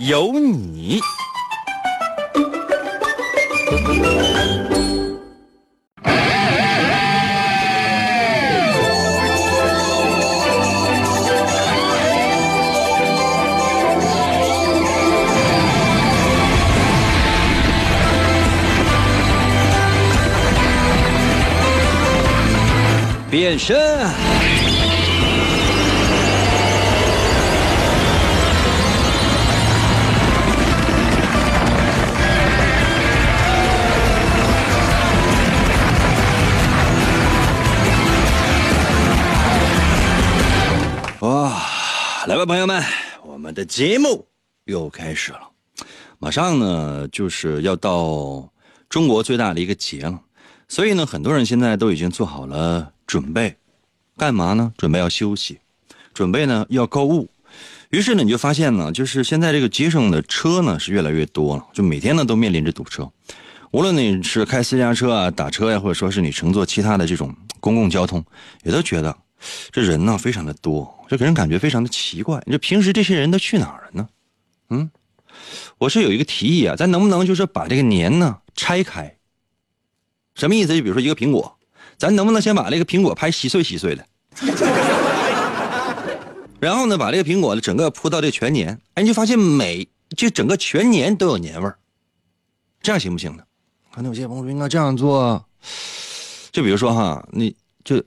有你。变身。朋友们，我们的节目又开始了。马上呢，就是要到中国最大的一个节了，所以呢，很多人现在都已经做好了准备，干嘛呢？准备要休息，准备呢要购物。于是呢，你就发现呢，就是现在这个街上的车呢是越来越多了，就每天呢都面临着堵车。无论你是开私家车啊、打车呀，或者说是你乘坐其他的这种公共交通，也都觉得这人呢非常的多，就给人感觉非常的奇怪。你说平时这些人都去哪儿了呢？嗯，我是有一个提议啊，咱能不能就是把这个年呢拆开？什么意思？就比如说一个苹果，咱能不能先把这个苹果拍稀碎稀碎的，然后呢把这个苹果的整个铺到这全年，哎，你就发现每就整个全年都有年味儿，这样行不行呢？可能有些朋友说应该这样做，就比如说哈，你就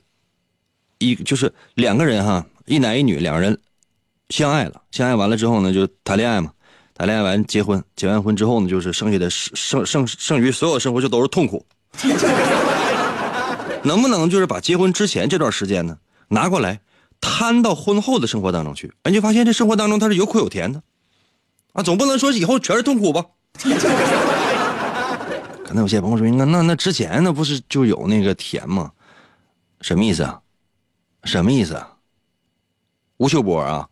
一就是两个人哈，一男一女两个人相爱了，相爱完了之后呢，就谈恋爱嘛，谈恋爱完结婚，结完婚之后呢，就是剩下的剩剩剩剩余所有生活就都是痛苦。能不能就是把结婚之前这段时间呢拿过来摊到婚后的生活当中去？哎，你就发现这生活当中它是有苦有甜的啊，总不能说以后全是痛苦吧？可能有些朋友说，那那那之前那不是就有那个甜吗？什么意思啊？什么意思啊？吴秀波啊？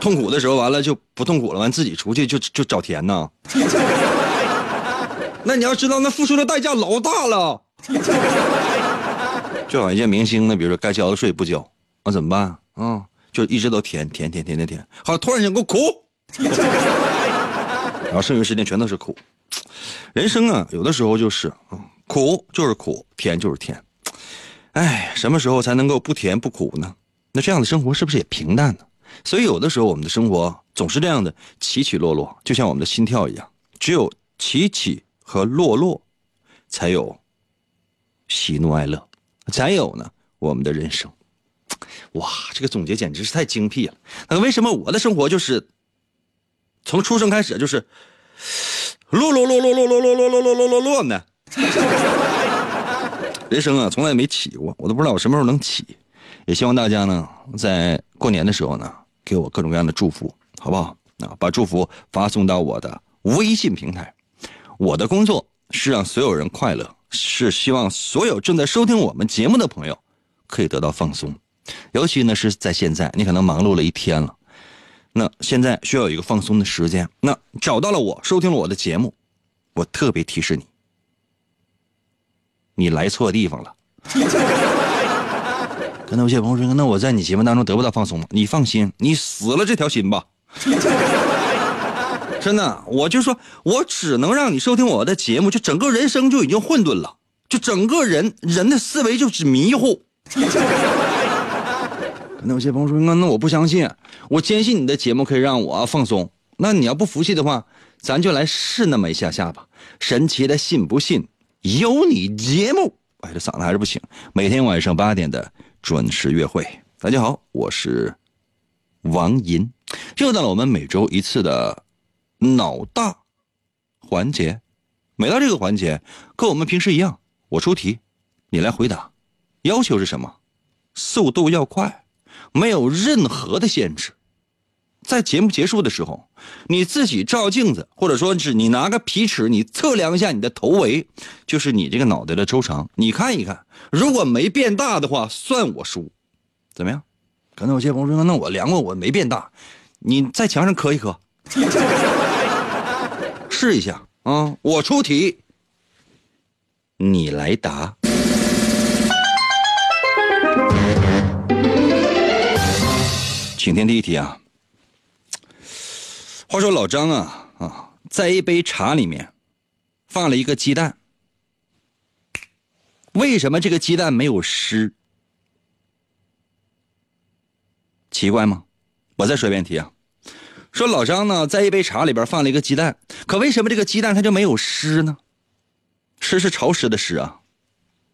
痛苦的时候完了就不痛苦了，完自己出去就就找甜呢？那你要知道，那付出的代价老大了。就好像一些明星呢，比如说该交的税不交，那怎么办啊？就一直都甜甜甜甜甜甜，好，突然间给我苦，然后剩余时间全都是苦。人生啊，有的时候就是苦就是苦，甜就是甜。哎，什么时候才能够不甜不苦呢？那这样的生活是不是也平淡呢？所以有的时候我们的生活总是这样的起起落落，就像我们的心跳一样，只有起起和落落，才有喜怒哀乐，才有呢我们的人生。哇，这个总结简直是太精辟了。那为什么我的生活就是从出生开始就是落落落落落落落落落落落落落呢？人生啊，从来没起过，我都不知道我什么时候能起。也希望大家呢，在过年的时候呢，给我各种各样的祝福，好不好？啊，把祝福发送到我的微信平台。我的工作是让所有人快乐，是希望所有正在收听我们节目的朋友可以得到放松。尤其呢是在现在，你可能忙碌了一天了，那现在需要有一个放松的时间。那找到了我，收听了我的节目，我特别提示你，你来错地方了。可能有些朋友说：“那我在你节目当中得不到放松吗？”你放心，你死了这条心吧。真的，我就说，我只能让你收听我的节目，就整个人生就已经混沌了，就整个人人的思维就是迷糊。可能有些朋友说：“那那我不相信，我坚信你的节目可以让我放松。那你要不服气的话，咱就来试那么一下下吧。神奇的信不信有你节目。哎，这嗓子还是不行。每天晚上八点的准时约会。大家好，我是王银，又到了我们每周一次的。脑大环节，每到这个环节，跟我们平时一样，我出题，你来回答。要求是什么？速度要快，没有任何的限制。在节目结束的时候，你自己照镜子，或者说是你拿个皮尺，你测量一下你的头围，就是你这个脑袋的周长，你看一看，如果没变大的话，算我输，怎么样？可能有些朋友说，那我量过，我没变大，你在墙上磕一磕，试一下啊！我出题，你来答。请听第一题啊。话说老张啊啊，在一杯茶里面放了一个鸡蛋，为什么这个鸡蛋没有湿？奇怪吗？我再说一遍题啊。说老张呢，在一杯茶里边放了一个鸡蛋，可为什么这个鸡蛋它就没有湿呢？湿是潮湿的湿啊，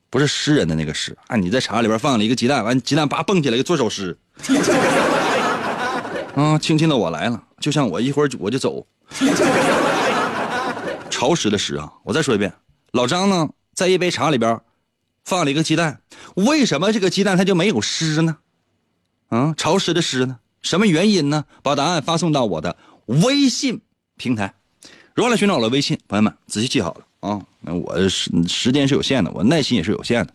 不是诗人的那个诗啊。你在茶里边放了一个鸡蛋，完鸡蛋叭蹦起来做首诗。啊，轻轻的我来了，就像我一会儿我就走。潮湿的湿啊！我再说一遍，老张呢，在一杯茶里边放了一个鸡蛋，为什么这个鸡蛋它就没有湿呢？啊，潮湿的湿呢？什么原因呢？把答案发送到我的微信平台。如何来寻找我的微信？朋友们仔细记好了啊！我时时间是有限的，我耐心也是有限的。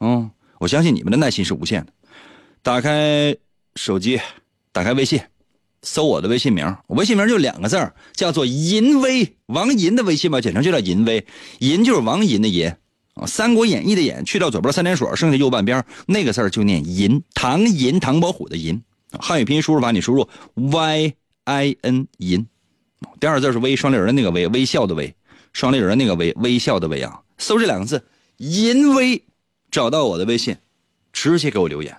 嗯，我相信你们的耐心是无限的。打开手机，打开微信。搜我的微信名，我微信名就两个字叫做银威，王银的微信吧，简称就叫银威。银就是王银的银啊，《三国演义》的演去掉左边三点水，剩下右半边那个字就念银。唐银，唐伯虎的银。汉语拼音输入法你输入 y i n 银。第二个字是微，双立人的那个微，微笑的微，双立人的那个微，微笑的微啊。搜这两个字银威，找到我的微信，直接给我留言。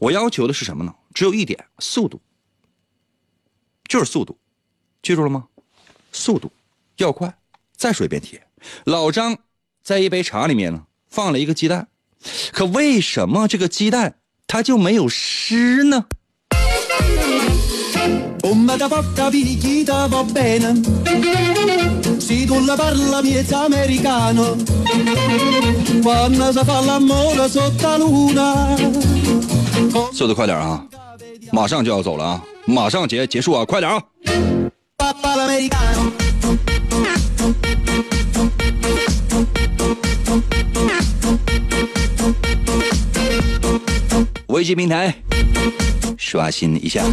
我要求的是什么呢？只有一点，速度。就是速度，记住了吗？速度要快。再说一遍题：老张在一杯茶里面呢放了一个鸡蛋，可为什么这个鸡蛋它就没有湿呢？速度快点啊！马上就要走了啊！马上结结束啊！快点啊！微信平台刷新一下。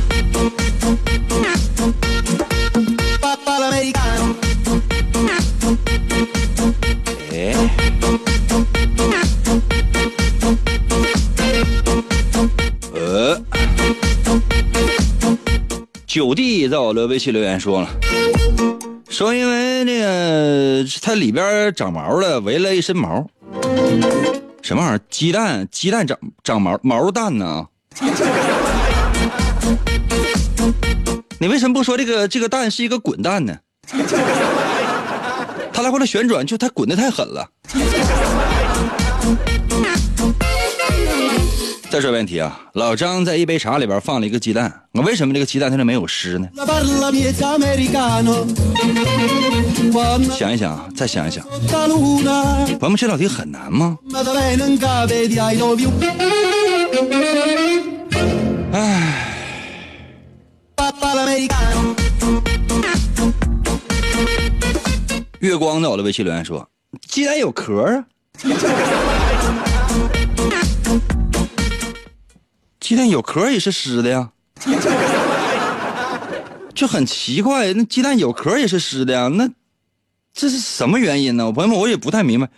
九弟在我的微信留言说了，说因为那个它里边长毛了，围了一身毛，什么玩意儿？鸡蛋？鸡蛋长长毛毛蛋呢？你为什么不说这个这个蛋是一个滚蛋呢？它来回来旋转，就它滚的太狠了。再说问题啊，老张在一杯茶里边放了一个鸡蛋，我为什么这个鸡蛋它就没有湿呢？想一想，再想一想，朋友们，这道题很难吗？唉，月光在我的微信留言说，鸡蛋有壳啊。鸡蛋有壳也是湿的呀，就很奇怪。那鸡蛋有壳也是湿的呀，那这是什么原因呢？我朋友们，我也不太明白。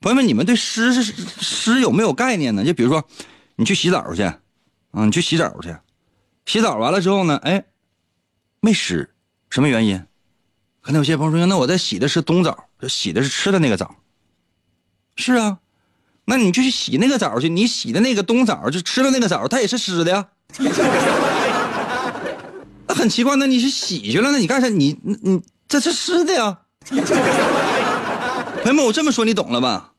朋友们，你们对湿是湿有没有概念呢？就比如说，你去洗澡去，啊，你去洗澡去，洗澡完了之后呢，哎，没湿，什么原因？可能有些朋友说，那我在洗的是冬澡，洗的是吃的那个澡。是啊。那你就去洗那个澡去，你洗的那个冬枣就吃的那个枣，它也是湿的呀。那很奇怪，那你去洗去了，那你干啥？你你这是湿的呀。朋友们，我这么说你懂了吧？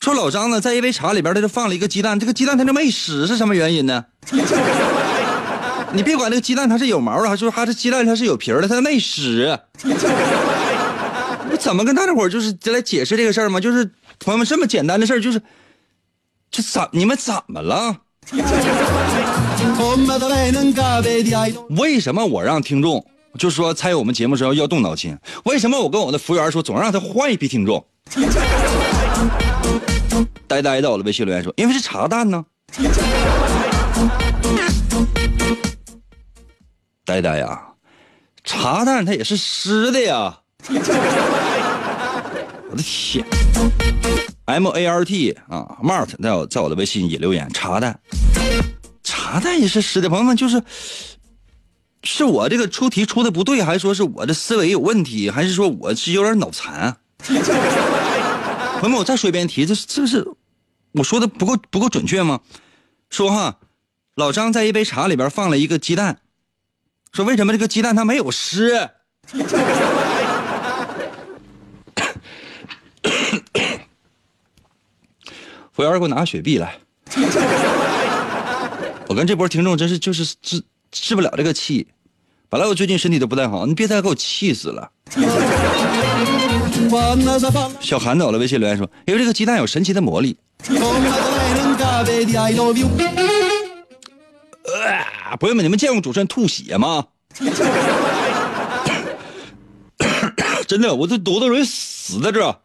说老张呢，在一杯茶里边他就放了一个鸡蛋，这个鸡蛋它就没湿，是什么原因呢？你别管那个鸡蛋它是有毛的，还是它这鸡蛋它是有皮的，它没湿。我怎么跟大家伙就是来解释这个事儿吗？就是。朋友们，这么简单的事儿，就是，这怎你们怎么了？为什么我让听众就是说参与我们节目时候要动脑筋？为什么我跟我的服务员说总让他换一批听众？呆呆的，我的微信留言说，因为是茶蛋呢。呆呆呀，茶蛋它也是湿的呀。我的天，M A R T 啊，Mart 在我在我的微信也留言，茶蛋，茶蛋也是湿的。朋友们，就是是我这个出题出的不对，还是说是我的思维有问题，还是说我是有点脑残？朋友们，我再说一遍题，这这是我说的不够不够准确吗？说哈，老张在一杯茶里边放了一个鸡蛋，说为什么这个鸡蛋它没有湿？服务员给我拿个雪碧来。我跟这波听众真是就是治治不了这个气，本来我最近身体都不太好，你别再给我气死了。小韩走了，微信留言说：“因为这个鸡蛋有神奇的魔力。”呃，朋友们，你们见过主持人吐血吗？真的，我这多多容易死在这。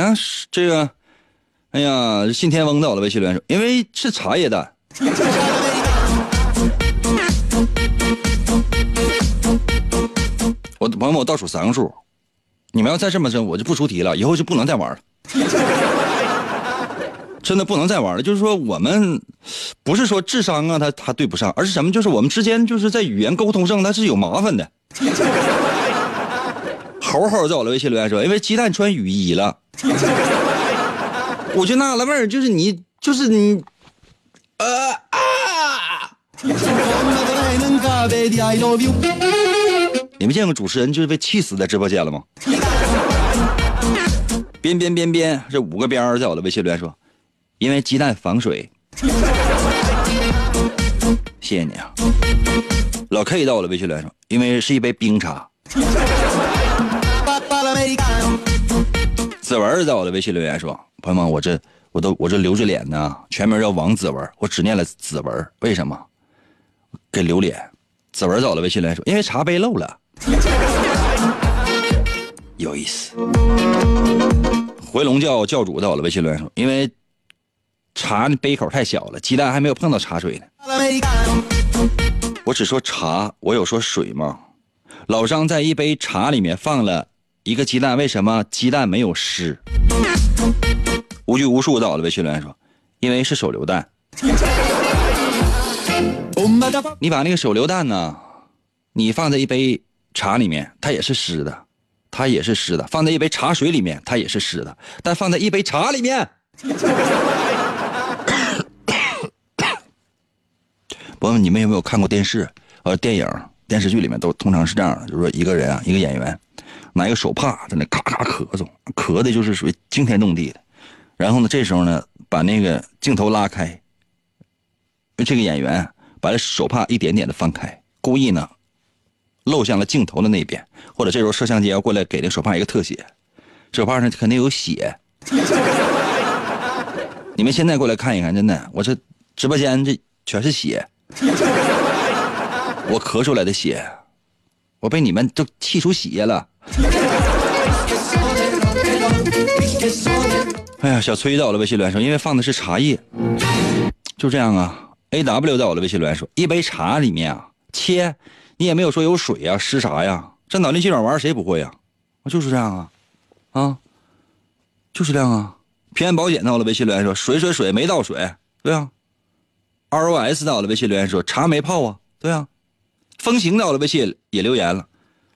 啊，这个，哎呀，信天翁到了，微信留言说，因为是茶叶蛋。我朋友们，我倒数三个数，你们要再这么整，我就不出题了，以后就不能再玩了。真的不能再玩了。就是说，我们不是说智商啊，他他对不上，而是什么？就是我们之间就是在语言沟通上，它是有麻烦的。猴猴在我的微信留言说，因为鸡蛋穿雨衣了。我就纳了闷儿，就是你，就是你，呃啊！你们见过主持人就是被气死在直播间了吗？边边边边，这五个边儿在我的微信留言说，因为鸡蛋防水。谢谢你啊，老 K 到我的微信留言说，因为是一杯冰茶。子文在我的微信留言说：“朋友们，我这我都我这留着脸呢，全名叫王子文，我只念了子文，为什么？给留脸。”子文在我的微信留言说：“因为茶杯漏了，有意思。”回笼教教主在我的微信留言说：“因为茶杯口太小了，鸡蛋还没有碰到茶水呢。”我只说茶，我有说水吗？老张在一杯茶里面放了。一个鸡蛋，为什么鸡蛋没有湿？无拘无束的我的微信留言说，因为是手榴弹。你把那个手榴弹呢，你放在一杯茶里面，它也是湿的，它也是湿的；放在一杯茶水里面，它也是湿的。但放在一杯茶里面，朋友们，你们有没有看过电视、呃电影、电视剧里面都通常是这样的，就是说一个人啊，一个演员。拿一个手帕在那咔咔咳嗽，咳的就是属于惊天动地的。然后呢，这时候呢，把那个镜头拉开，这个演员把手帕一点点的翻开，故意呢露向了镜头的那边。或者这时候摄像机要过来给那手帕一个特写，手帕上肯定有血。你们现在过来看一看，真的，我这直播间这全是血，我咳出来的血，我被你们都气出血了。哎呀，小崔在我的微信留言说，因为放的是茶叶，就这样啊。A W 在我的微信留言说，一杯茶里面啊，切，你也没有说有水呀，湿啥呀？这脑筋急转弯谁不会呀？我就是这样啊，啊，就是这样啊。平安保险在我的微信留言说，水水水没倒水，对啊。R O S 在我的微信留言说，茶没泡啊，对啊。风行到了微信也留言了。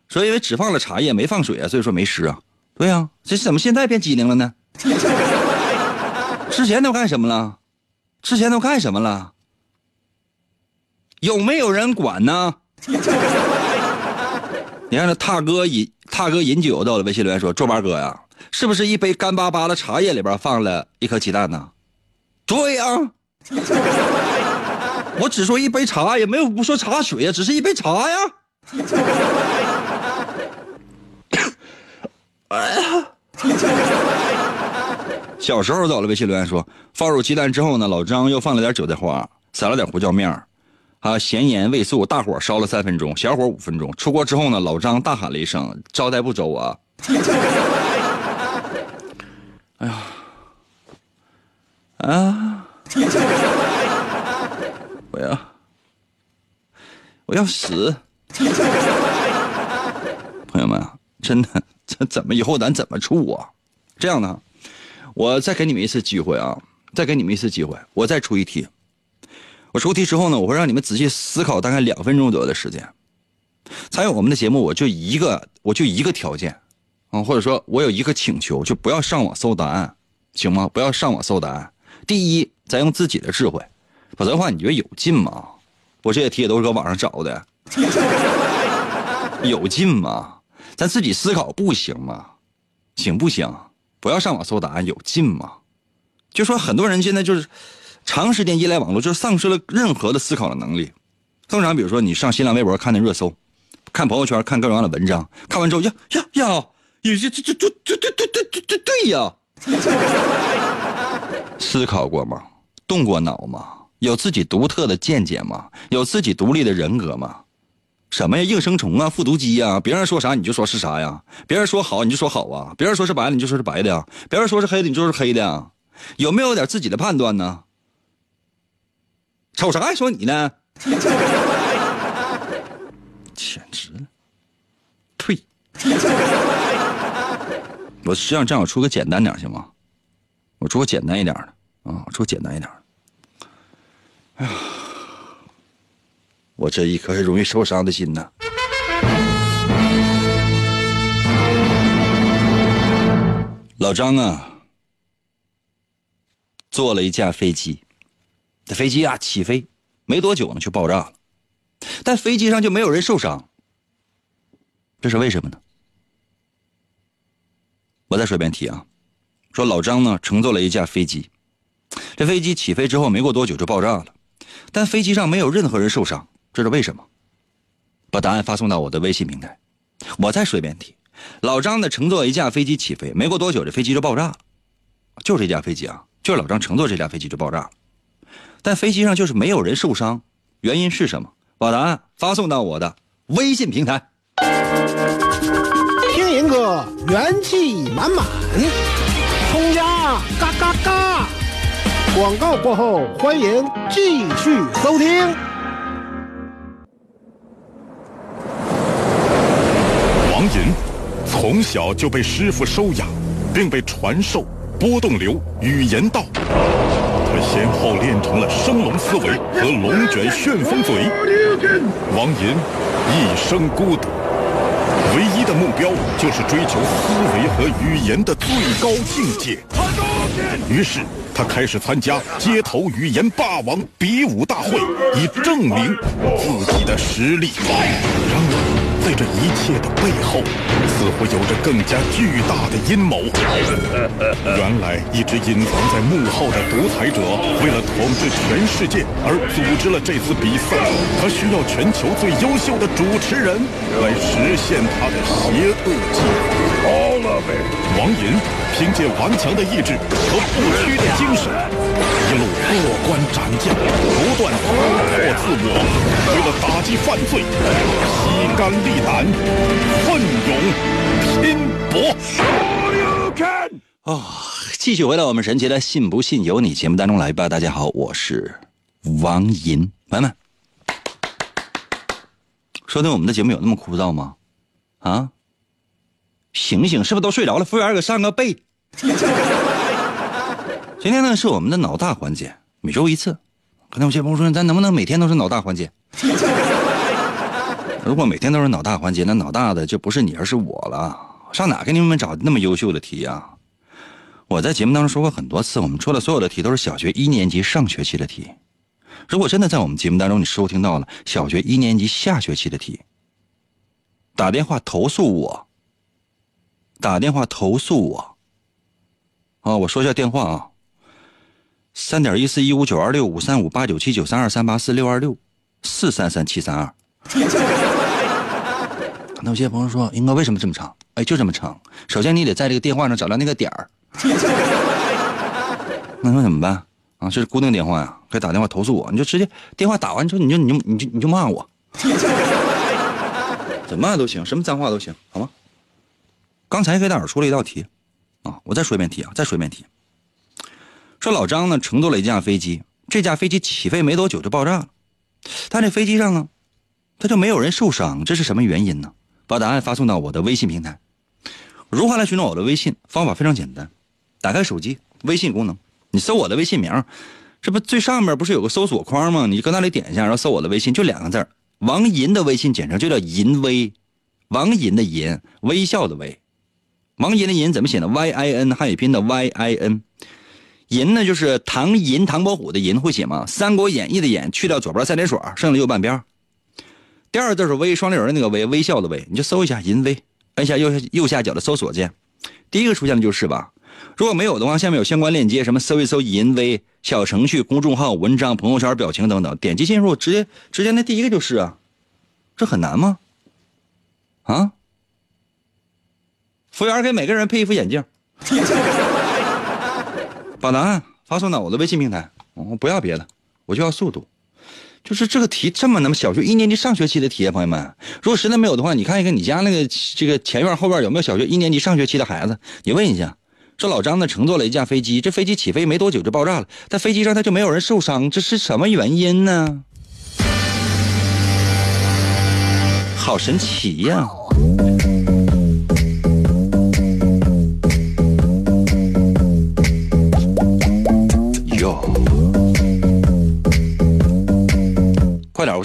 说因为只放了茶叶没放水啊，所以说没湿啊。对呀，这怎么现在变机灵了呢？之前都干什么了？之前都干什么了？有没有人管呢？你看这踏哥饮踏哥饮酒到了微信留言说：“周八哥呀，是不是一杯干巴巴的茶叶里边放了一颗鸡蛋呢？”对呀，我只说一杯茶，也没有不说茶水呀，只是一杯茶呀。哎呀，小时候走了，微信留言说，放入鸡蛋之后呢，老张又放了点韭菜花，撒了点胡椒面儿，啊，咸盐味素，大火烧了三分钟，小火五分钟。出锅之后呢，老张大喊了一声：“招待不周啊！” 哎呀，啊，我要，我要死！朋友们，真的，这怎么以后咱怎么处啊？这样呢，我再给你们一次机会啊，再给你们一次机会，我再出一题。我出题之后呢，我会让你们仔细思考大概两分钟左右的时间。参与我们的节目，我就一个，我就一个条件，啊，或者说我有一个请求，就不要上网搜答案，行吗？不要上网搜答案。第一，咱用自己的智慧，否则的话，你觉得有劲吗？我这些题也都是搁网上找的，有劲吗？咱自己思考不行吗？行不行？不要上网搜答案，有劲吗？就说很多人现在就是长时间依赖网络，就丧失了任何的思考的能力。通常，比如说你上新浪微博看那热搜，看朋友圈，看各种各样的文章，看完之后呀呀呀，有些这这这这对对对对对对呀，思考过吗？动过脑吗？有自己独特的见解吗？有自己独立的人格吗？什么呀？应声虫啊，复读机呀！别人说啥你就说是啥呀？别人说好你就说好啊？别人说是白的你就说是白的呀？别人说是黑的你就说是黑的呀？有没有点自己的判断呢？瞅啥呀？说你呢？简直了，退！我实际上这样，我出个简单点行吗？我出个简单一点的啊，我出个简单一点的。哎呀，我这一颗容易受伤的心呐！老张啊，坐了一架飞机，这飞机啊起飞没多久呢就爆炸了，但飞机上就没有人受伤，这是为什么呢？我再说一遍题啊，说老张呢乘坐了一架飞机，这飞机起飞之后没过多久就爆炸了，但飞机上没有任何人受伤，这是为什么？把答案发送到我的微信平台。我再说一遍题，老张呢乘坐一架飞机起飞，没过多久这飞机就爆炸了，就这架飞机啊，就是老张乘坐这架飞机就爆炸了，但飞机上就是没有人受伤，原因是什么？把答案发送到我的微信平台。听银哥元气满满，冲呀嘎嘎嘎！广告过后，欢迎继续收听。王银从小就被师傅收养，并被传授波动流语言道。他先后练成了升龙思维和龙卷旋风嘴。王银一生孤独，唯一的目标就是追求思维和语言的最高境界。于是他开始参加街头语言霸王比武大会，以证明自己的实力。然而。在这一切的背后，似乎有着更加巨大的阴谋。原来，一直隐藏在幕后的独裁者，为了统治全世界而组织了这次比赛。他需要全球最优秀的主持人来实现他的邪恶计划。王银凭借顽强的意志和不屈的精神，一路过关斩将，不断突破自我，为了打击犯罪，披肝沥胆，奋勇拼搏。啊、继续回到我们神奇的“信不信由你”节目当中来吧。大家好，我是王银，朋友们，收听我们的节目有那么枯燥吗？啊？醒醒，是不是都睡着了？服务员给上个被。今天呢是我们的脑大环节，每周一次。刚才有些朋友说，咱能不能每天都是脑大环节？如果每天都是脑大环节，那脑大的就不是你，而是我了。上哪给你们找那么优秀的题呀、我在节目当中说过很多次，我们出的所有的题都是小学一年级上学期的题。如果真的在我们节目当中你收听到了小学一年级下学期的题，打电话投诉我。打电话投诉我。啊，我说一下电话啊，三点一四一五九二六五三五八九七九三二三八四六二六四三三七三二。那有些朋友说，英哥为什么这么长？哎，就这么长。首先你得在这个电话上找到那个点儿。那说怎么办啊？这是固定电话呀，可以打电话投诉我，你就直接电话打完之后，你就你就你就你就骂我，怎么骂都行，什么脏话都行，好吗？刚才给大伙出了一道题啊，我再说一遍题啊，再说一遍题。说老张呢乘坐了一架飞机，这架飞机起飞没多久就爆炸了，但这飞机上呢，他就没有人受伤，这是什么原因呢？把答案发送到我的微信平台。如何来寻找我的微信？方法非常简单，打开手机微信功能，你搜我的微信名，这不最上面不是有个搜索框吗？你搁那里点一下，然后搜我的微信，就两个字王银的微信简称就叫银微，王银的银，微笑的微，王银的银怎么写呢？Y I N 汉语拼的 Y I N，银呢就是唐银唐伯虎的银，会写吗？《三国演义》的演去掉左边三点水，剩了右半边。第二个字是微，双立人的那个微，微笑的微，你就搜一下银微。按下右右下角的搜索键，第一个出现的就是吧？如果没有的话，下面有相关链接，什么搜一搜银威小程序、公众号、文章、朋友圈、表情等等，点击进入，直接直接那第一个就是啊，这很难吗？啊？服务员给每个人配一副眼镜，把答案发送到我的微信平台，我不要别的，我就要速度。就是这个题这么那么小学一年级上学期的题啊，朋友们，如果实在没有的话，你看一看你家那个这个前院后院有没有小学一年级上学期的孩子，你问一下。说老张呢乘坐了一架飞机，这飞机起飞没多久就爆炸了，但飞机上他就没有人受伤，这是什么原因呢？好神奇呀！哟，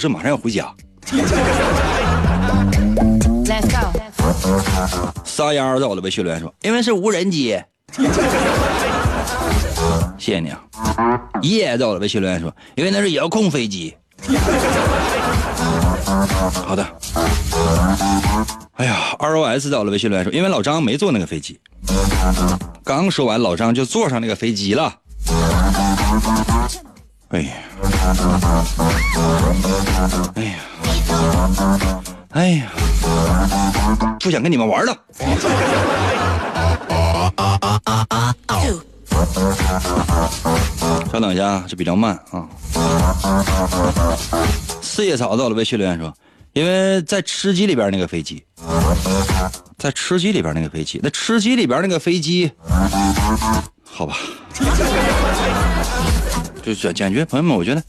快点，我这马上要回家。撒丫在我的微信留言说，因为是无人机。谢谢你啊！耶，在我的微信留言说，因为那是遥控飞机。好的。哎呀，ROS 在我的微信留言说，因为老张没坐那个飞机。刚说完，老张就坐上那个飞机了。哎呀！哎呀！哎呀！不想跟你们玩了。稍等一下，这比较慢啊。四叶草到了微信留言说，因为在吃鸡里边那个飞机，在吃鸡里边那个飞机，那吃鸡里边那个飞机，好吧。就简简决，朋友们，我觉得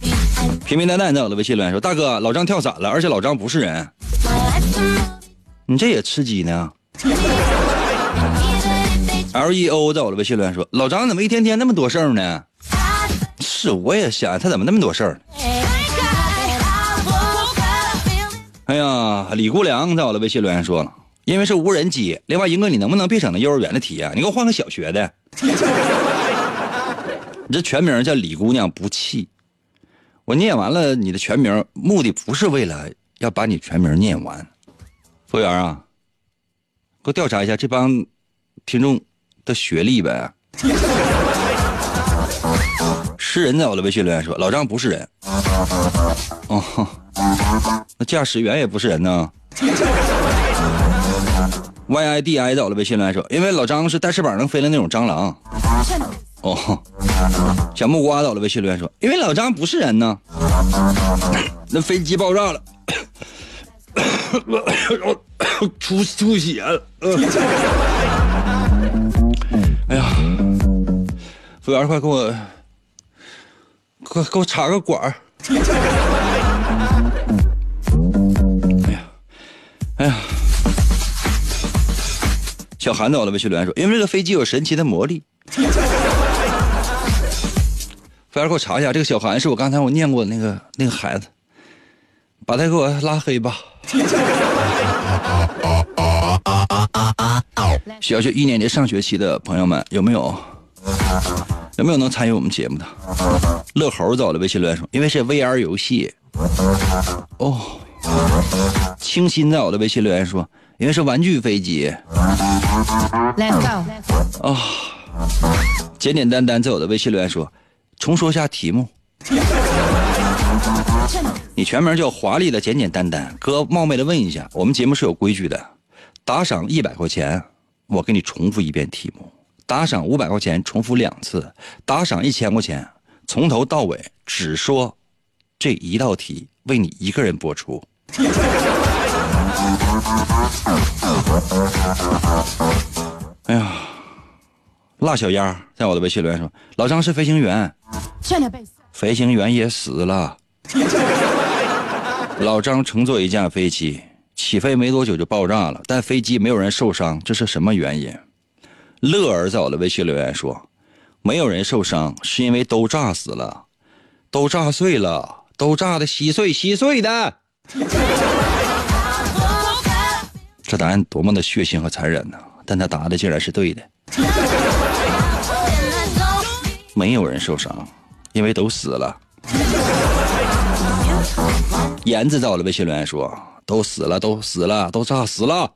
平平淡淡在我的微信留言说，大哥，老张跳伞了，而且老张不是人。你这也吃鸡呢？L E O 在我的微信留言说：“老张怎么一天天那么多事儿呢？”是，我也想他怎么那么多事儿。哎呀，李姑娘在我的微信留言说了：“因为是无人机。”另外，英哥，你能不能别整那幼儿园的题啊？你给我换个小学的。你这全名叫李姑娘不气。我念完了你的全名，目的不是为了要把你全名念完。服务员啊，给我调查一下这帮听众的学历呗。是人在我的微信留言说，老张不是人。哦，那驾驶员也不是人呢。Y I D I 在我的微信留言说，因为老张是带翅膀能飞的那种蟑螂。哦，小木瓜在我的微信留言说，因为老张不是人呢。那飞机爆炸了。出出血了，哎呀！服务员，快给我，快给我插个管儿！哎呀，哎呀！小韩在我的微信留言说：“因为这个飞机有神奇的魔力。”服务员，给我查一下，这个小韩是我刚才我念过的那个那个孩子，把他给我拉黑吧。小学一年级上学期的朋友们，有没有有没有能参与我们节目的？乐猴在我的微信留言说，因为是 VR 游戏。哦，清新在我的微信留言说，因为是玩具飞机。Let's go。啊，简简单单在我的微信留言说，重说一下题目。你全名叫华丽的简简单单，哥冒昧的问一下，我们节目是有规矩的，打赏一百块钱，我给你重复一遍题目。打赏五百块钱重复两次，打赏一千块钱从头到尾只说这一道题，为你一个人播出。哎呀，辣小鸭在我的微信留言说：“老张是飞行员，飞行员也死了。老张乘坐一架飞机，起飞没多久就爆炸了，但飞机没有人受伤，这是什么原因？”乐儿在我的微信留言说：“没有人受伤，是因为都炸死了，都炸碎了，都炸的稀碎稀碎的。”这答案多么的血腥和残忍呢？但他答的竟然是对的。没有人受伤，因为都死了。言子在我的微信留言说：“都死了，都死了，都炸死了。”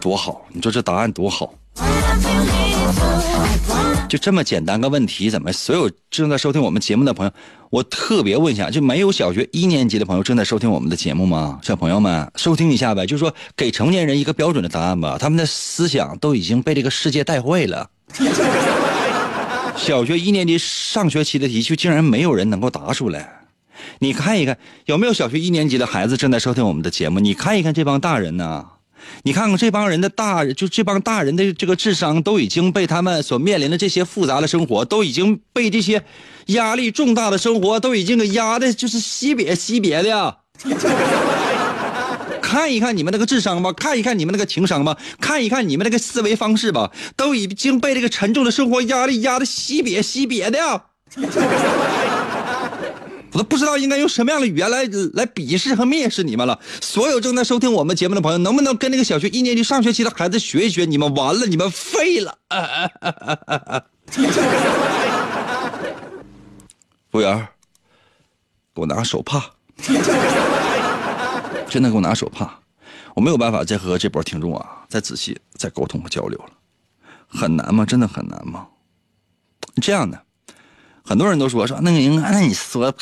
多好！你说这答案多好？就这么简单个问题，怎么所有正在收听我们节目的朋友，我特别问一下，就没有小学一年级的朋友正在收听我们的节目吗？小朋友们，收听一下呗，就是说给成年人一个标准的答案吧。他们的思想都已经被这个世界带坏了。小学一年级上学期的题，就竟然没有人能够答出来。你看一看，有没有小学一年级的孩子正在收听我们的节目？你看一看这帮大人呢？你看看这帮人的大，就这帮大人的这个智商都已经被他们所面临的这些复杂的生活，都已经被这些压力重大的生活都已经给压的，就是惜别惜别的呀。看一看你们那个智商吧，看一看你们那个情商吧，看一看你们那个思维方式吧，都已经被这个沉重的生活压力压的惜别惜别的呀。我都不知道应该用什么样的语言来来鄙视和蔑视你们了。所有正在收听我们节目的朋友，能不能跟那个小学一年级上学期的孩子学一学？你们完了，你们废了！服务员，给我拿手帕，真的给我拿手帕。我没有办法再和这波听众啊再仔细再沟通和交流了，很难吗？真的很难吗？这样的。很多人都说说那个人，那你说，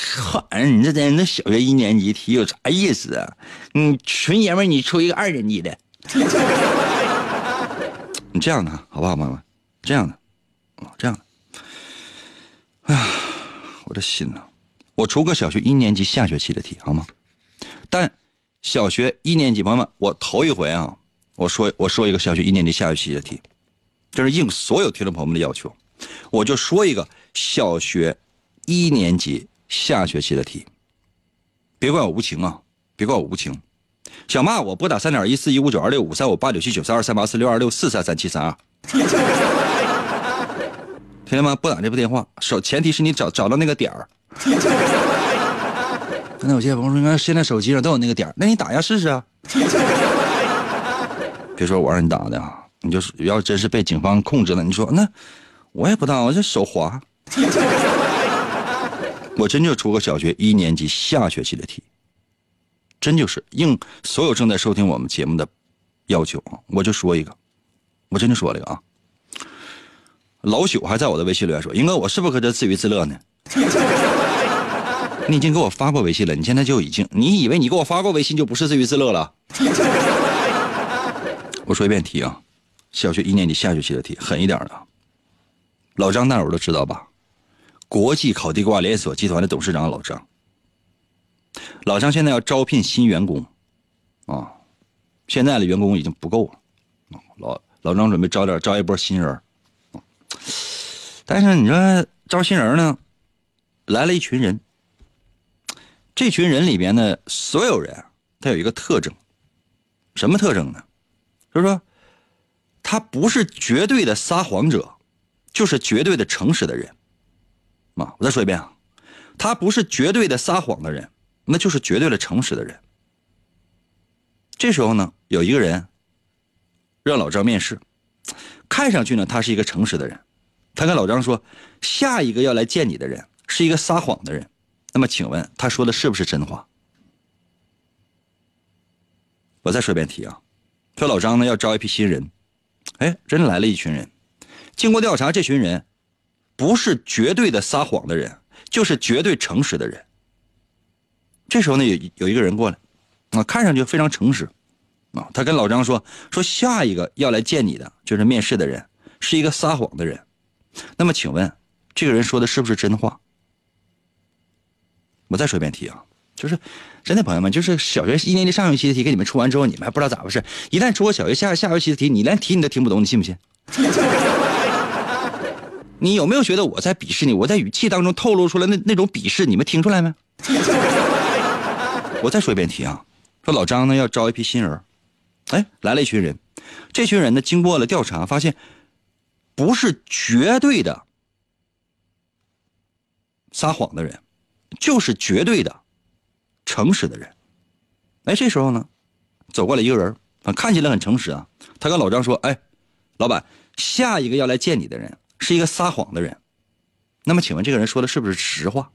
你这真那小学一年级题有啥意思啊？你纯爷们你出一个二年级的，你这样的好不好，朋友们？这样的，啊，这样的，哎呀，我的心呐！我出个小学一年级下学期的题好吗？但小学一年级朋友们，我头一回啊，我说我说一个小学一年级下学期的题，这是应所有听众朋友们的要求，我就说一个。小学一年级下学期的题，别怪我无情啊！别怪我无情，想骂我拨打三点一四一五九二六五三五八九七九三二三八四六二六四三三七三二，听见吗？拨打这部电话，手前提是你找找到那个点儿。那有些朋友说，你看现在手机上都有那个点儿，那你打一下试试啊！别说我让你打的啊，你就是要真是被警方控制了，你说那我也不知道，我这手滑。我真就出个小学一年级下学期的题，真就是应所有正在收听我们节目的要求啊！我就说一个，我真就说了一个啊。老朽还在我的微信留言说：“英哥，我是不是搁这自娱自乐呢？” 你已经给我发过微信了，你现在就已经，你以为你给我发过微信就不是自娱自乐了？我说一遍题啊，小学一年级下学期的题，狠一点的，老张大伙都知道吧？国际烤地瓜连锁集团的董事长老张，老张现在要招聘新员工，啊，现在的员工已经不够了，老老张准备招点招一波新人，但是你说招新人呢，来了一群人，这群人里边的所有人，他有一个特征，什么特征呢？就是说，他不是绝对的撒谎者，就是绝对的诚实的人。啊，我再说一遍啊，他不是绝对的撒谎的人，那就是绝对的诚实的人。这时候呢，有一个人让老张面试，看上去呢，他是一个诚实的人。他跟老张说，下一个要来见你的人是一个撒谎的人。那么，请问他说的是不是真话？我再说一遍题啊，说老张呢要招一批新人，哎，真来了一群人。经过调查，这群人。不是绝对的撒谎的人，就是绝对诚实的人。这时候呢，有有一个人过来，啊，看上去非常诚实，啊，他跟老张说说下一个要来见你的就是面试的人是一个撒谎的人，那么请问这个人说的是不是真话？我再说一遍题啊，就是真的朋友们，就是小学一年级上学期的题给你们出完之后，你们还不知道咋回事，一旦出个小学下下学期的题，你连题你都听不懂，你信不信？你有没有觉得我在鄙视你？我在语气当中透露出来那那种鄙视，你们听出来没？我再说一遍题啊，说老张呢要招一批新人，哎，来了一群人，这群人呢经过了调查，发现不是绝对的撒谎的人，就是绝对的诚实的人。哎，这时候呢，走过来一个人，啊，看起来很诚实啊，他跟老张说：“哎，老板，下一个要来见你的人。”是一个撒谎的人，那么请问这个人说的是不是实话？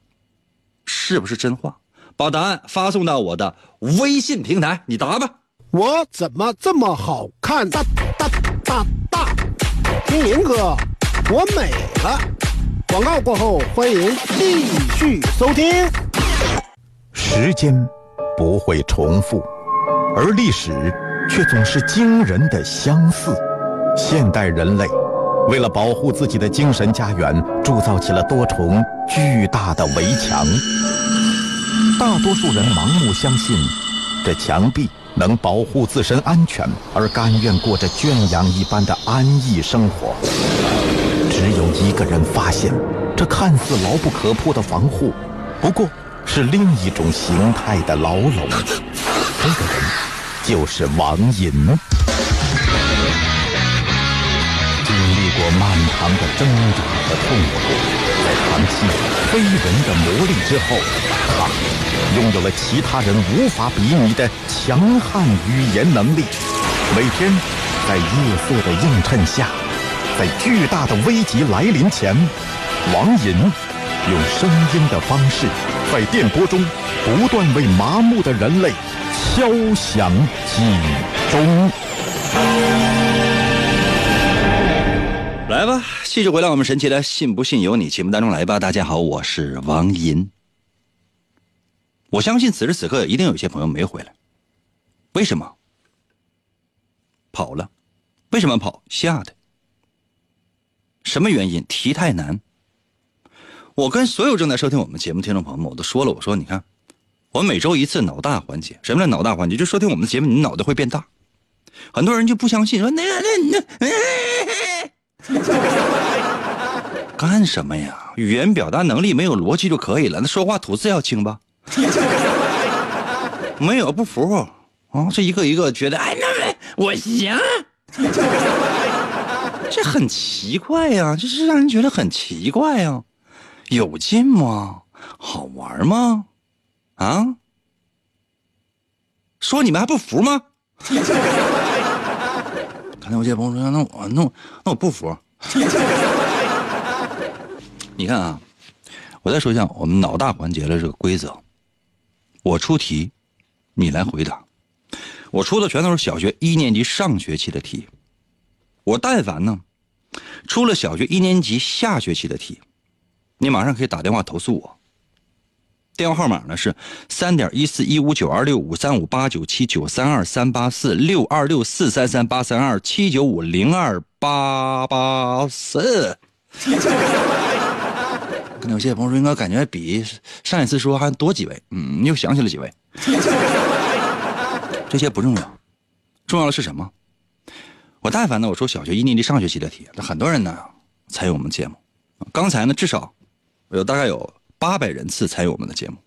是不是真话？把答案发送到我的微信平台，你答吧。我怎么这么好看？大大大大，听林哥，我美了。广告过后，欢迎继续收听。时间不会重复，而历史却总是惊人的相似。现代人类。为了保护自己的精神家园，铸造起了多重巨大的围墙。大多数人盲目相信，这墙壁能保护自身安全，而甘愿过着圈养一般的安逸生活。只有一个人发现，这看似牢不可破的防护，不过是另一种形态的牢笼。这个人就是王寅。过漫长的挣扎和痛苦，在长期非人的磨砺之后，他拥有了其他人无法比拟的强悍语言能力。每天在夜色的映衬下，在巨大的危急来临前，王寅用声音的方式，在电波中不断为麻木的人类敲响警钟。来吧，继续回到我们神奇的“信不信由你”节目当中来吧。大家好，我是王银。我相信此时此刻一定有些朋友没回来，为什么？跑了？为什么跑？吓的？什么原因？题太难。我跟所有正在收听我们节目听众朋友们，我都说了，我说你看，我每周一次脑大环节，什么叫脑大环节？就收听我们的节目，你脑袋会变大。很多人就不相信，说那那那。干什么呀？语言表达能力没有逻辑就可以了。那说话吐字要清吧？没有不服啊！这一个一个觉得哎，那我行。这很奇怪呀，这是让人觉得很奇怪呀。有劲吗？好玩吗？啊？说你们还不服吗？那我这朋友说：“那我那我那我不服。你看啊，我再说一下我们脑大环节的这个规则。我出题，你来回答。我出的全都是小学一年级上学期的题。我但凡呢出了小学一年级下学期的题，你马上可以打电话投诉我。”电话号码呢是三点一四一五九二六五三五八九七九三二三八四六二六四三三八三二七九五零二八八四。可能有些朋友说，应该感觉比上一次说还多几位，嗯，又想起了几位。这些不重要，重要的是什么？我但凡呢，我说小学一年级上学期的题，那很多人呢参与我们节目。刚才呢，至少有大概有。八百人次参与我们的节目，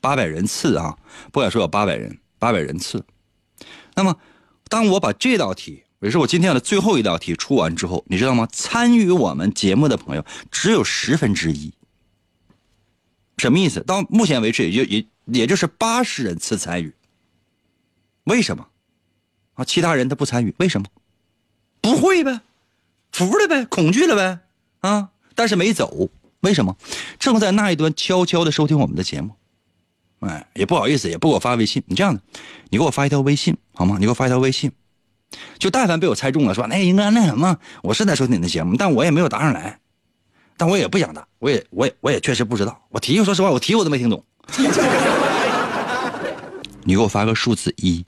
八百人次啊，不敢说有八百人，八百人次。那么，当我把这道题，也是我今天的最后一道题出完之后，你知道吗？参与我们节目的朋友只有十分之一。什么意思？到目前为止，也就也也就是八十人次参与。为什么？啊，其他人他不参与，为什么？不会呗，服了呗，恐惧了呗，啊，但是没走。为什么正在那一端悄悄的收听我们的节目？哎，也不好意思，也不给我发微信。你这样的，你给我发一条微信好吗？你给我发一条微信，就但凡被我猜中了，说那应该那什么，我是在收听你的节目，但我也没有答上来，但我也不想答，我也我也我也确实不知道。我题，说实话，我题我都没听懂。你给我发个数字一，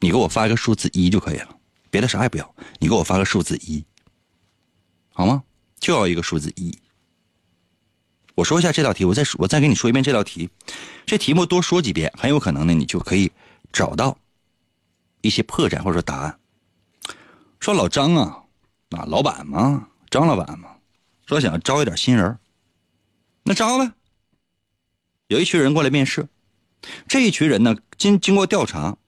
你给我发个数字一就可以了，别的啥也不要，你给我发个数字一，好吗？就要一个数字一。我说一下这道题，我再说，我再给你说一遍这道题。这题目多说几遍，很有可能呢，你就可以找到一些破绽或者说答案。说老张啊，啊，老板嘛，张老板嘛，说想招一点新人那招呗。有一群人过来面试，这一群人呢，经经过调查，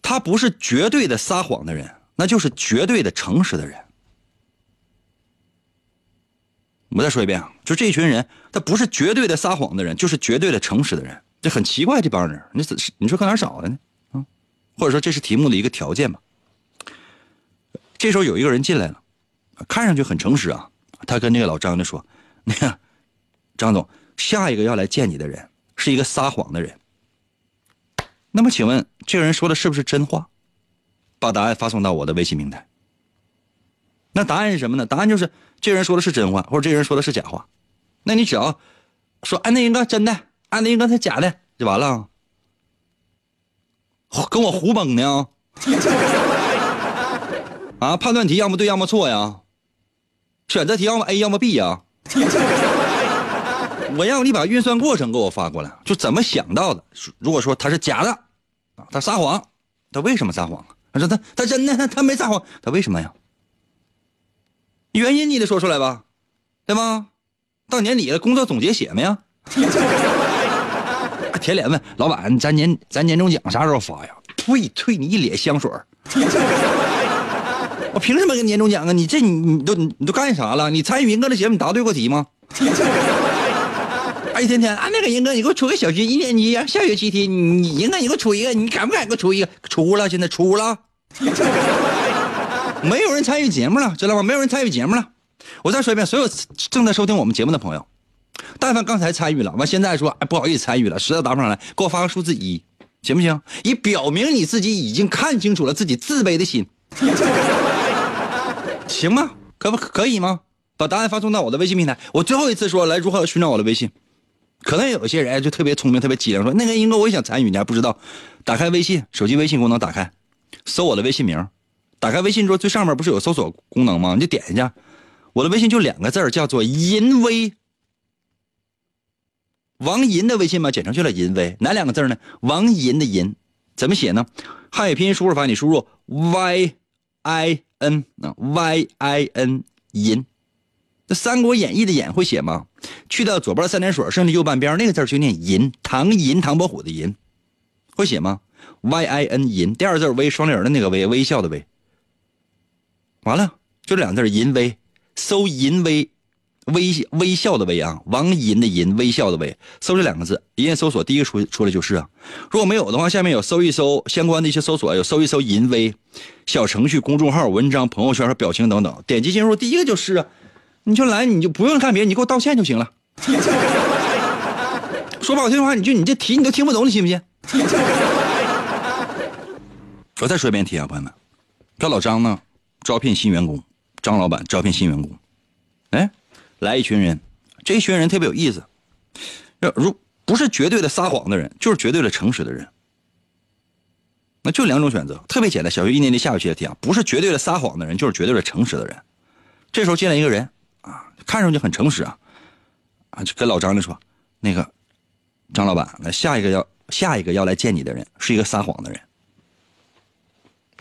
他不是绝对的撒谎的人，那就是绝对的诚实的人。我再说一遍啊，就这一群人，他不是绝对的撒谎的人，就是绝对的诚实的人。这很奇怪，这帮人，你你说搁哪找的呢？啊，或者说这是题目的一个条件吧。这时候有一个人进来了，看上去很诚实啊。他跟那个老张就说：“那个张总，下一个要来见你的人是一个撒谎的人。那么请问这个人说的是不是真话？把答案发送到我的微信平台。那答案是什么呢？答案就是。”这人说的是真话，或者这人说的是假话，那你只要说哎，那应该真的，哎，那应该是假的，就完了。跟我胡蒙呢？啊，判断题要么对，要么错呀。选择题要么 A，要么 B 呀。我要你把运算过程给我发过来，就怎么想到的。如果说他是假的，啊，他撒谎，他为什么撒谎？他说他他真的，他他没撒谎，他为什么呀？原因你得说出来吧，对吗？到年底了，工作总结写没呀？舔脸问老板：“咱年咱年终奖啥时候发呀？”呸退你一脸香水 我凭什么给年终奖啊？你这你你都你都干啥了？你参与银哥的节目，你答对过题吗？哎，天天啊，那个银哥，你给我出个小学一年级下学期题，你银哥你给我出一个，你敢不敢给我出一个？出了，现在出了。没有人参与节目了，知道吗？没有人参与节目了。我再说一遍，所有正在收听我们节目的朋友，但凡刚才参与了，完现在说哎不好意思参与了，实在答不上来，给我发个数字一，行不行？以表明你自己已经看清楚了自己自卑的心，行吗？可不可以吗？把答案发送到我的微信平台。我最后一次说，来如何寻找我的微信？可能有些人就特别聪明，特别机灵，说那个英哥我也想参与，你还不知道？打开微信，手机微信功能打开，搜我的微信名。打开微信之后，最上面不是有搜索功能吗？你就点一下，我的微信就两个字叫做“淫威”。王银的微信嘛，简称就叫“淫威”，哪两个字呢？王银的“银”怎么写呢？汉语拼音输入法，你输入 y i n 啊 y i n 银。那《三国演义》的“演”会写吗？去掉左边三点水，剩下右半边那个字就念“银”。唐银，唐伯虎的“银”会写吗？y i n 银，第二字微双人的那个微，微笑的微。完了，就这两个字淫威，搜淫威，微微笑的微啊，王淫的淫，微笑的微，搜这两个字，一键搜索，第一个出出来就是啊。如果没有的话，下面有搜一搜相关的一些搜索，有搜一搜淫威，小程序、公众号、文章、朋友圈和表情等等，点击进入，第一个就是啊。你就来，你就不用看别人，你给我道歉就行了。说不好听的话，你就你这题你都听不懂，你信不信？我再说一遍题啊，朋友们，这老张呢？招聘新员工，张老板招聘新员工，哎，来一群人，这一群人特别有意思，如不是绝对的撒谎的人，就是绝对的诚实的人，那就两种选择，特别简单。小学一年级下学期的题啊，不是绝对的撒谎的人，就是绝对的诚实的人。这时候进来一个人啊，看上去很诚实啊，啊，就跟老张就说，那个张老板，那下一个要下一个要来见你的人是一个撒谎的人。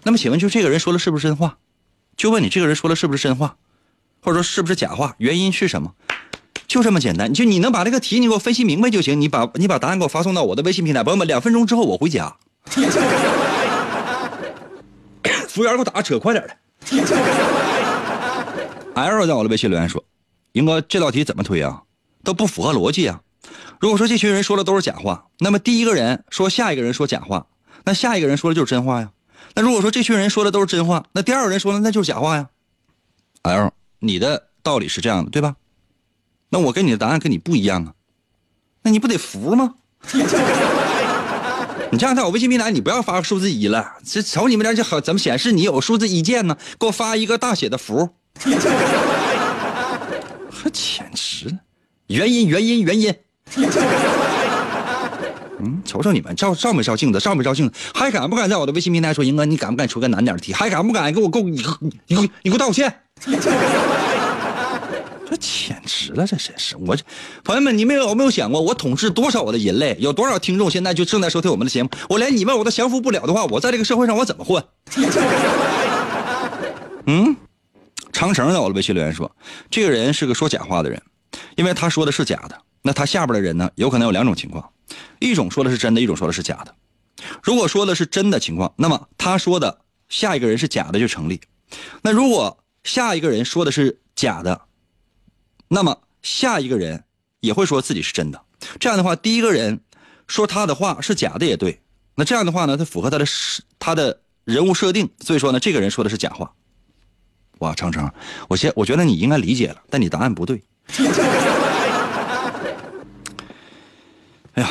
那么请问，就这个人说的是不是真话？就问你这个人说的是不是真话，或者说是不是假话？原因是什么？就这么简单。就你能把这个题你给我分析明白就行。你把你把答案给我发送到我的微信平台，朋友们，两分钟之后我回家。服务员给我打个车，快点的。L 在我的微信留言说：“英哥，这道题怎么推啊？都不符合逻辑啊！如果说这群人说的都是假话，那么第一个人说下一个人说假话，那下一个人说的就是真话呀。”那如果说这群人说的都是真话，那第二个人说的那就是假话呀。L，你的道理是这样的，对吧？那我跟你的答案跟你不一样啊，那你不得服吗？你这样在我微信平台，你不要发数字一了，这瞅你们这就好，怎么显示你有数字一键呢？给我发一个大写的服。还简直了，原因原因原因。嗯，瞅瞅你们照照没照镜子，照没照镜子，还敢不敢在我的微信平台说，英哥，你敢不敢出个难点的题？还敢不敢给我够你你你给我你给我道歉？这简直了，这真是我这朋友们，你们有没有想过，我统治多少我的人类？有多少听众现在就正在收听我们的节目？我连你们我都降服不了的话，我在这个社会上我怎么混？嗯，长城在我的微信留言说，这个人是个说假话的人，因为他说的是假的。那他下边的人呢，有可能有两种情况，一种说的是真的，一种说的是假的。如果说的是真的情况，那么他说的下一个人是假的就成立。那如果下一个人说的是假的，那么下一个人也会说自己是真的。这样的话，第一个人说他的话是假的也对。那这样的话呢，他符合他的他的人物设定，所以说呢，这个人说的是假话。哇，长城，我先我觉得你应该理解了，但你答案不对。哎呀，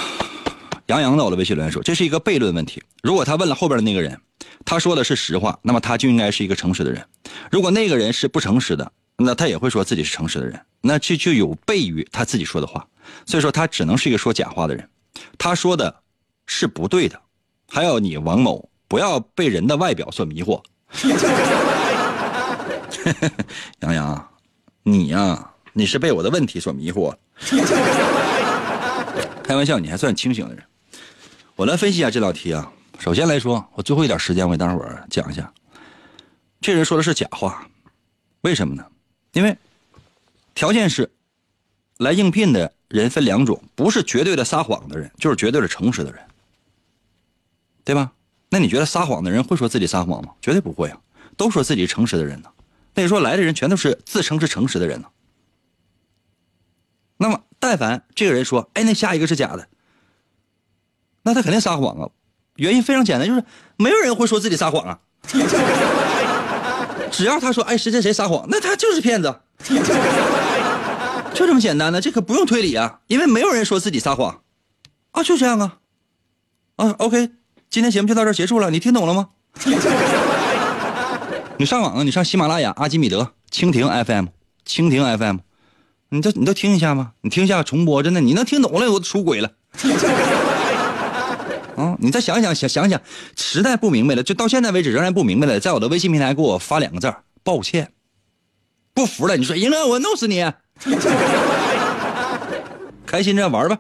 杨洋在我的微信留言说，这是一个悖论问题。如果他问了后边的那个人，他说的是实话，那么他就应该是一个诚实的人；如果那个人是不诚实的，那他也会说自己是诚实的人。那这就有悖于他自己说的话，所以说他只能是一个说假话的人。他说的是不对的。还有你王某，不要被人的外表所迷惑。杨洋，你呀，你是被我的问题所迷惑。开玩笑，你还算清醒的人。我来分析一下这道题啊。首先来说，我最后一点时间，我给大伙儿讲一下。这人说的是假话，为什么呢？因为条件是，来应聘的人分两种，不是绝对的撒谎的人，就是绝对的诚实的人，对吧？那你觉得撒谎的人会说自己撒谎吗？绝对不会啊，都说自己诚实的人呢。那你说来的人全都是自称是诚实的人呢？那么，但凡这个人说：“哎，那下一个是假的。”那他肯定撒谎啊。原因非常简单，就是没有人会说自己撒谎啊。只要他说：“哎，谁谁谁撒谎”，那他就是骗子。就这么简单的，这可不用推理啊，因为没有人说自己撒谎啊，就这样啊。啊，OK，今天节目就到这结束了，你听懂了吗？你上网啊，你上喜马拉雅、阿基米德、蜻蜓 FM、蜻蜓 FM，你都你都听一下吗？你听一下重播，真的，你能听懂了，我都出轨了。啊，你再想想想想想，实在不明白了，就到现在为止仍然不明白了，在我的微信平台给我发两个字抱歉。不服了，你说赢了我弄死你，开心着玩吧。